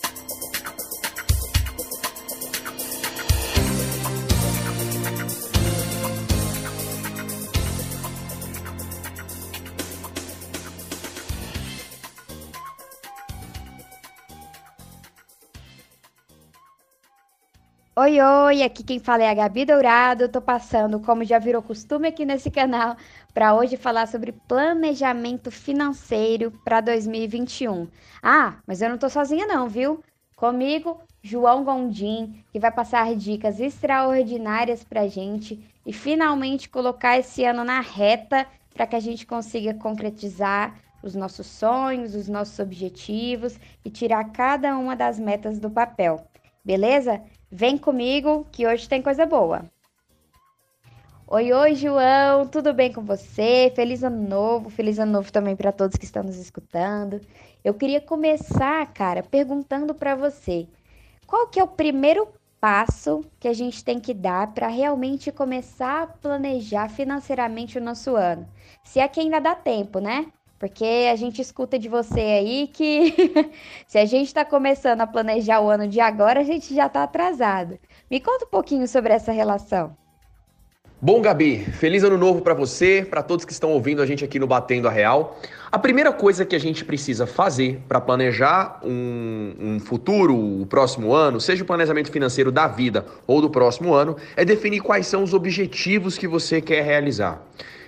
Thank you. Oi, oi, aqui quem fala é a Gabi Dourado. Tô passando, como já virou costume aqui nesse canal, para hoje falar sobre planejamento financeiro para 2021. Ah, mas eu não tô sozinha não, viu? Comigo, João Gondim, que vai passar dicas extraordinárias pra gente e finalmente colocar esse ano na reta para que a gente consiga concretizar os nossos sonhos, os nossos objetivos e tirar cada uma das metas do papel. Beleza? Vem comigo que hoje tem coisa boa. Oi, oi, João, tudo bem com você? Feliz ano novo, feliz ano novo também para todos que estão nos escutando. Eu queria começar, cara, perguntando para você: qual que é o primeiro passo que a gente tem que dar para realmente começar a planejar financeiramente o nosso ano? Se é que ainda dá tempo, né? Porque a gente escuta de você aí que se a gente está começando a planejar o ano de agora, a gente já está atrasado. Me conta um pouquinho sobre essa relação. Bom, Gabi, feliz ano novo para você, para todos que estão ouvindo a gente aqui no Batendo a Real. A primeira coisa que a gente precisa fazer para planejar um, um, futuro, o próximo ano, seja o planejamento financeiro da vida ou do próximo ano, é definir quais são os objetivos que você quer realizar.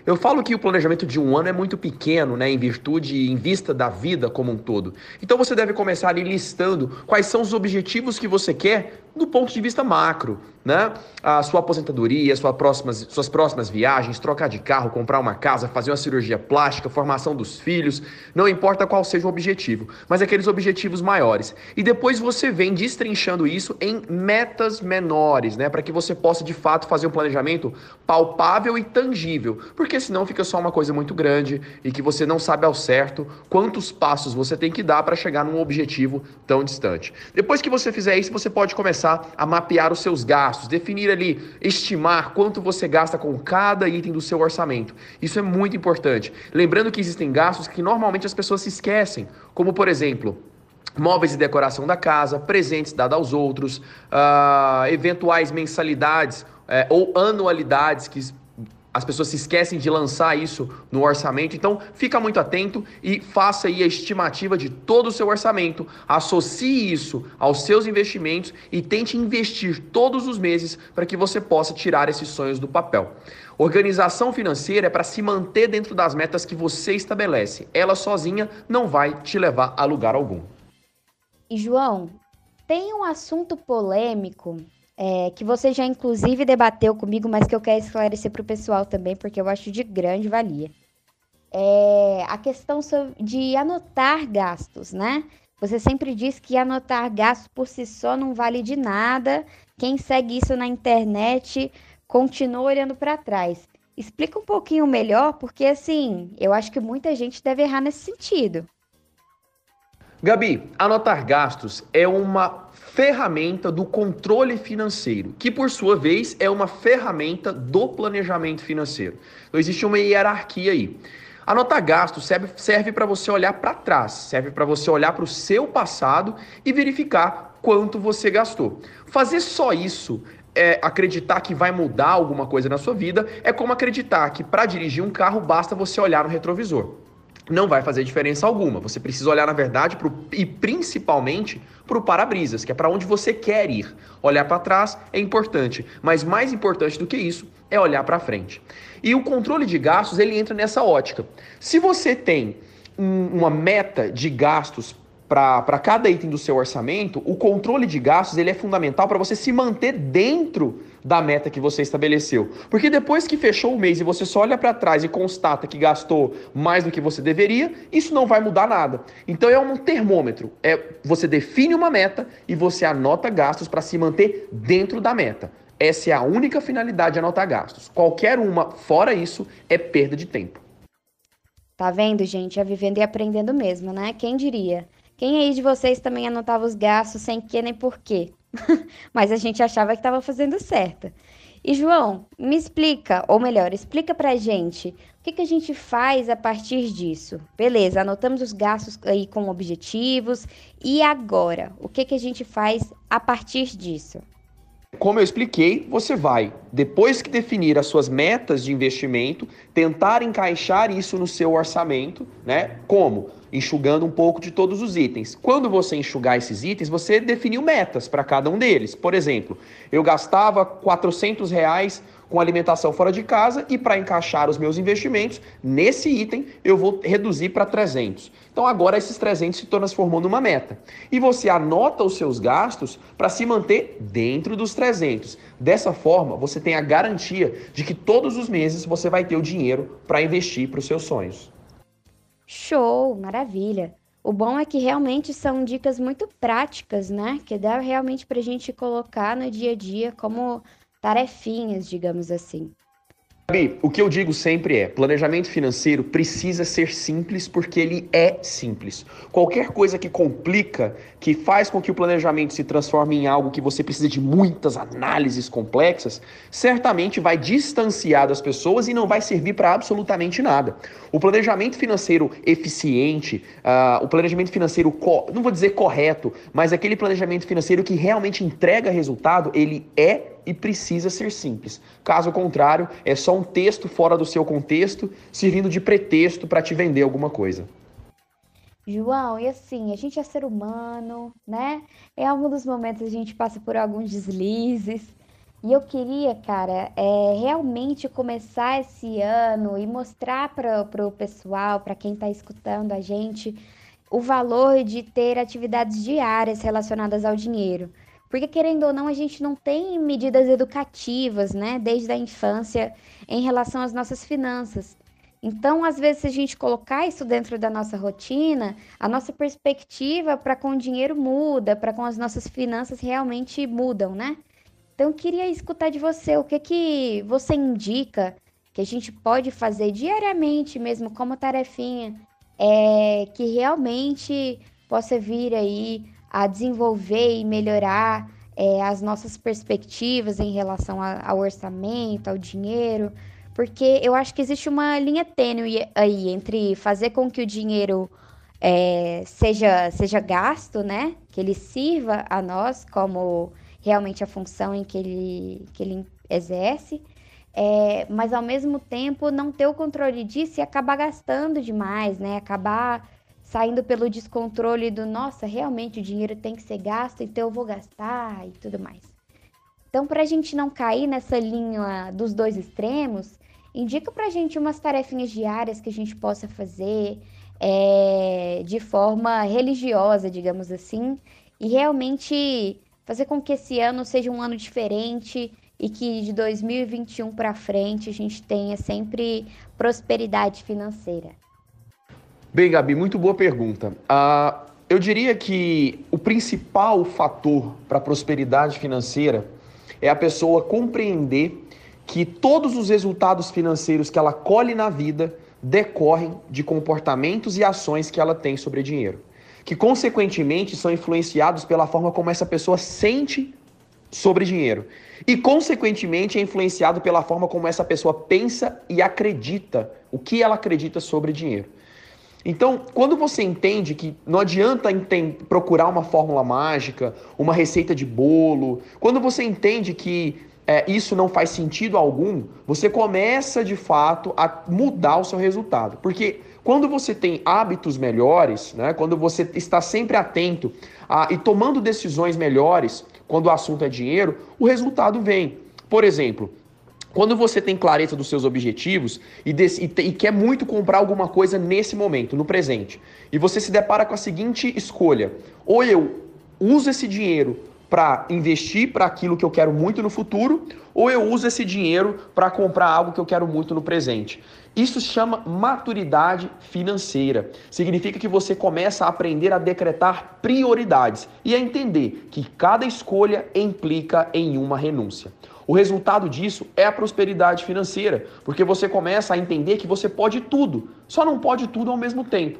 Eu falo que o planejamento de um ano é muito pequeno, né, em virtude em vista da vida como um todo. Então você deve começar ali listando quais são os objetivos que você quer do ponto de vista macro, né? A sua aposentadoria, sua próximas, suas próximas viagens, trocar de carro, comprar uma casa, fazer uma cirurgia plástica, formação dos filhos, não importa qual seja o objetivo, mas aqueles objetivos maiores. E depois você vem destrinchando isso em metas menores, né? Para que você possa de fato fazer um planejamento palpável e tangível, porque senão fica só uma coisa muito grande e que você não sabe ao certo quantos passos você tem que dar para chegar num objetivo tão distante. Depois que você fizer isso, você pode começar a mapear os seus gastos, definir ali, estimar quanto você gasta com cada item do seu orçamento. Isso é muito importante. Lembrando que existem gastos que normalmente as pessoas se esquecem, como por exemplo, móveis e decoração da casa, presentes dados aos outros, uh, eventuais mensalidades uh, ou anualidades que as pessoas se esquecem de lançar isso no orçamento. Então, fica muito atento e faça aí a estimativa de todo o seu orçamento, associe isso aos seus investimentos e tente investir todos os meses para que você possa tirar esses sonhos do papel. Organização financeira é para se manter dentro das metas que você estabelece. Ela sozinha não vai te levar a lugar algum. E João, tem um assunto polêmico é, que você já inclusive debateu comigo, mas que eu quero esclarecer para o pessoal também, porque eu acho de grande valia. É a questão de anotar gastos, né? Você sempre diz que anotar gastos por si só não vale de nada. Quem segue isso na internet continua olhando para trás. Explica um pouquinho melhor, porque assim, eu acho que muita gente deve errar nesse sentido. Gabi, anotar gastos é uma ferramenta do controle financeiro, que por sua vez é uma ferramenta do planejamento financeiro. Então existe uma hierarquia aí. Anotar gastos serve, serve para você olhar para trás, serve para você olhar para o seu passado e verificar quanto você gastou. Fazer só isso é, acreditar que vai mudar alguma coisa na sua vida é como acreditar que para dirigir um carro basta você olhar no retrovisor não vai fazer diferença alguma. Você precisa olhar, na verdade, pro, e principalmente para o para-brisas, que é para onde você quer ir. Olhar para trás é importante, mas mais importante do que isso é olhar para frente. E o controle de gastos ele entra nessa ótica. Se você tem um, uma meta de gastos para cada item do seu orçamento, o controle de gastos ele é fundamental para você se manter dentro da meta que você estabeleceu. Porque depois que fechou o mês e você só olha para trás e constata que gastou mais do que você deveria, isso não vai mudar nada. Então é um termômetro. É você define uma meta e você anota gastos para se manter dentro da meta. Essa é a única finalidade de anotar gastos. Qualquer uma fora isso é perda de tempo. Tá vendo, gente? É vivendo e aprendendo mesmo, né? Quem diria? Quem aí de vocês também anotava os gastos sem que nem porquê? Mas a gente achava que estava fazendo certo. E João, me explica, ou melhor, explica pra gente, o que, que a gente faz a partir disso? Beleza, anotamos os gastos aí com objetivos, e agora? O que, que a gente faz a partir disso? Como eu expliquei, você vai, depois que definir as suas metas de investimento, tentar encaixar isso no seu orçamento, né? Como? Enxugando um pouco de todos os itens. Quando você enxugar esses itens, você definiu metas para cada um deles. Por exemplo, eu gastava 400 reais com alimentação fora de casa e para encaixar os meus investimentos nesse item eu vou reduzir para 300. Então agora esses 300 se transformou numa meta. E você anota os seus gastos para se manter dentro dos 300. Dessa forma, você tem a garantia de que todos os meses você vai ter o dinheiro para investir para os seus sonhos. Show, maravilha. O bom é que realmente são dicas muito práticas, né? Que dá realmente para a gente colocar no dia a dia como tarefinhas, digamos assim. Gabi, o que eu digo sempre é: planejamento financeiro precisa ser simples porque ele é simples. Qualquer coisa que complica, que faz com que o planejamento se transforme em algo que você precisa de muitas análises complexas, certamente vai distanciar das pessoas e não vai servir para absolutamente nada. O planejamento financeiro eficiente, uh, o planejamento financeiro, não vou dizer correto, mas aquele planejamento financeiro que realmente entrega resultado, ele é e precisa ser simples. Caso contrário, é só um texto fora do seu contexto, servindo de pretexto para te vender alguma coisa. João, e assim, a gente é ser humano, né? Em algum dos momentos a gente passa por alguns deslizes. E eu queria, cara, é, realmente começar esse ano e mostrar para o pessoal, para quem está escutando a gente, o valor de ter atividades diárias relacionadas ao dinheiro. Porque, querendo ou não, a gente não tem medidas educativas, né, desde a infância em relação às nossas finanças. Então, às vezes, se a gente colocar isso dentro da nossa rotina, a nossa perspectiva para com o dinheiro muda, para com as nossas finanças realmente mudam, né? Então, queria escutar de você o que que você indica que a gente pode fazer diariamente mesmo como tarefinha, é, que realmente possa vir aí a desenvolver e melhorar é, as nossas perspectivas em relação a, ao orçamento, ao dinheiro, porque eu acho que existe uma linha tênue aí entre fazer com que o dinheiro é, seja, seja gasto, né? Que ele sirva a nós como realmente a função em que ele, que ele exerce, é, mas ao mesmo tempo não ter o controle disso e acabar gastando demais, né? Acabar saindo pelo descontrole do nossa, realmente o dinheiro tem que ser gasto, então eu vou gastar e tudo mais. Então, para a gente não cair nessa linha dos dois extremos, indica para a gente umas tarefinhas diárias que a gente possa fazer é, de forma religiosa, digamos assim, e realmente fazer com que esse ano seja um ano diferente e que de 2021 para frente a gente tenha sempre prosperidade financeira. Bem, Gabi, muito boa pergunta. Uh, eu diria que o principal fator para a prosperidade financeira é a pessoa compreender que todos os resultados financeiros que ela colhe na vida decorrem de comportamentos e ações que ela tem sobre dinheiro, que consequentemente são influenciados pela forma como essa pessoa sente sobre dinheiro e consequentemente é influenciado pela forma como essa pessoa pensa e acredita, o que ela acredita sobre dinheiro. Então, quando você entende que não adianta procurar uma fórmula mágica, uma receita de bolo, quando você entende que é, isso não faz sentido algum, você começa de fato a mudar o seu resultado. Porque quando você tem hábitos melhores, né, quando você está sempre atento a, e tomando decisões melhores quando o assunto é dinheiro, o resultado vem. Por exemplo, quando você tem clareza dos seus objetivos e, e, e, quer muito comprar alguma coisa nesse momento, no presente, e você se depara com a seguinte escolha: ou eu uso esse dinheiro para investir para aquilo que eu quero muito no futuro, ou eu uso esse dinheiro para comprar algo que eu quero muito no presente. Isso se chama maturidade financeira. Significa que você começa a aprender a decretar prioridades e a entender que cada escolha implica em uma renúncia. O resultado disso é a prosperidade financeira, porque você começa a entender que você pode tudo, só não pode tudo ao mesmo tempo.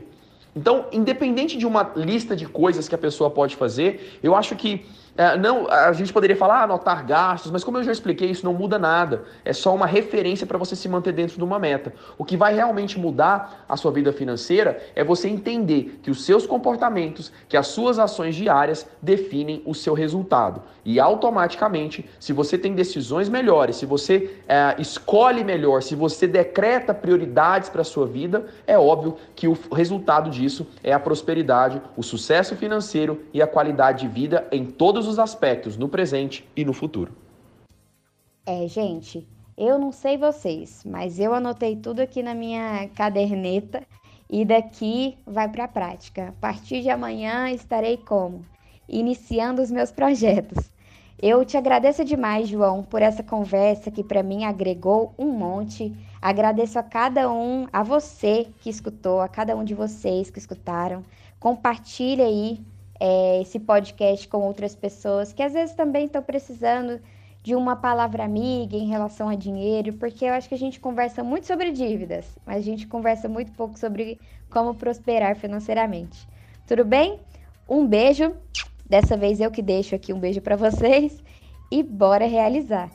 Então, independente de uma lista de coisas que a pessoa pode fazer, eu acho que é, não, a gente poderia falar, ah, anotar gastos, mas como eu já expliquei, isso não muda nada. É só uma referência para você se manter dentro de uma meta. O que vai realmente mudar a sua vida financeira é você entender que os seus comportamentos, que as suas ações diárias definem o seu resultado. E automaticamente, se você tem decisões melhores, se você é, escolhe melhor, se você decreta prioridades para a sua vida, é óbvio que o resultado disso é a prosperidade, o sucesso financeiro e a qualidade de vida em todos todos os aspectos, no presente e no futuro. É, gente, eu não sei vocês, mas eu anotei tudo aqui na minha caderneta e daqui vai para a prática. A partir de amanhã estarei como? Iniciando os meus projetos. Eu te agradeço demais, João, por essa conversa que para mim agregou um monte. Agradeço a cada um, a você que escutou, a cada um de vocês que escutaram. Compartilhe aí é, esse podcast com outras pessoas que às vezes também estão precisando de uma palavra amiga em relação a dinheiro, porque eu acho que a gente conversa muito sobre dívidas, mas a gente conversa muito pouco sobre como prosperar financeiramente. Tudo bem? Um beijo. Dessa vez eu que deixo aqui um beijo para vocês e bora realizar.